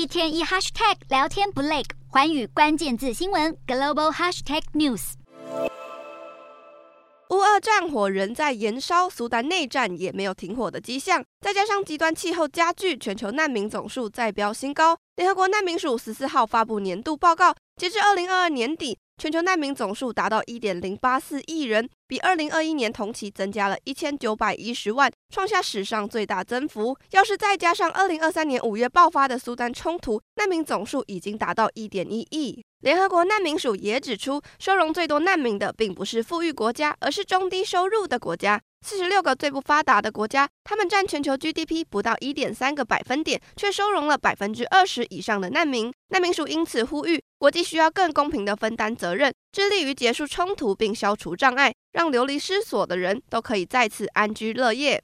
一天一 hashtag 聊天不累，环宇关键字新闻 global hashtag news。乌俄战火仍在延烧，苏丹内战也没有停火的迹象。再加上极端气候加剧，全球难民总数再飙新高。联合国难民署十四号发布年度报告，截至二零二二年底，全球难民总数达到一点零八四亿人，比二零二一年同期增加了一千九百一十万，创下史上最大增幅。要是再加上二零二三年五月爆发的苏丹冲突，难民总数已经达到一点一亿。联合国难民署也指出，收容最多难民的并不是富裕国家，而是中低收入的国家。四十六个最不发达的国家，他们占全球 GDP 不到一点三个百分点，却收容了百分之二十以上的难民。难民署因此呼吁，国际需要更公平的分担责任，致力于结束冲突并消除障碍，让流离失所的人都可以再次安居乐业。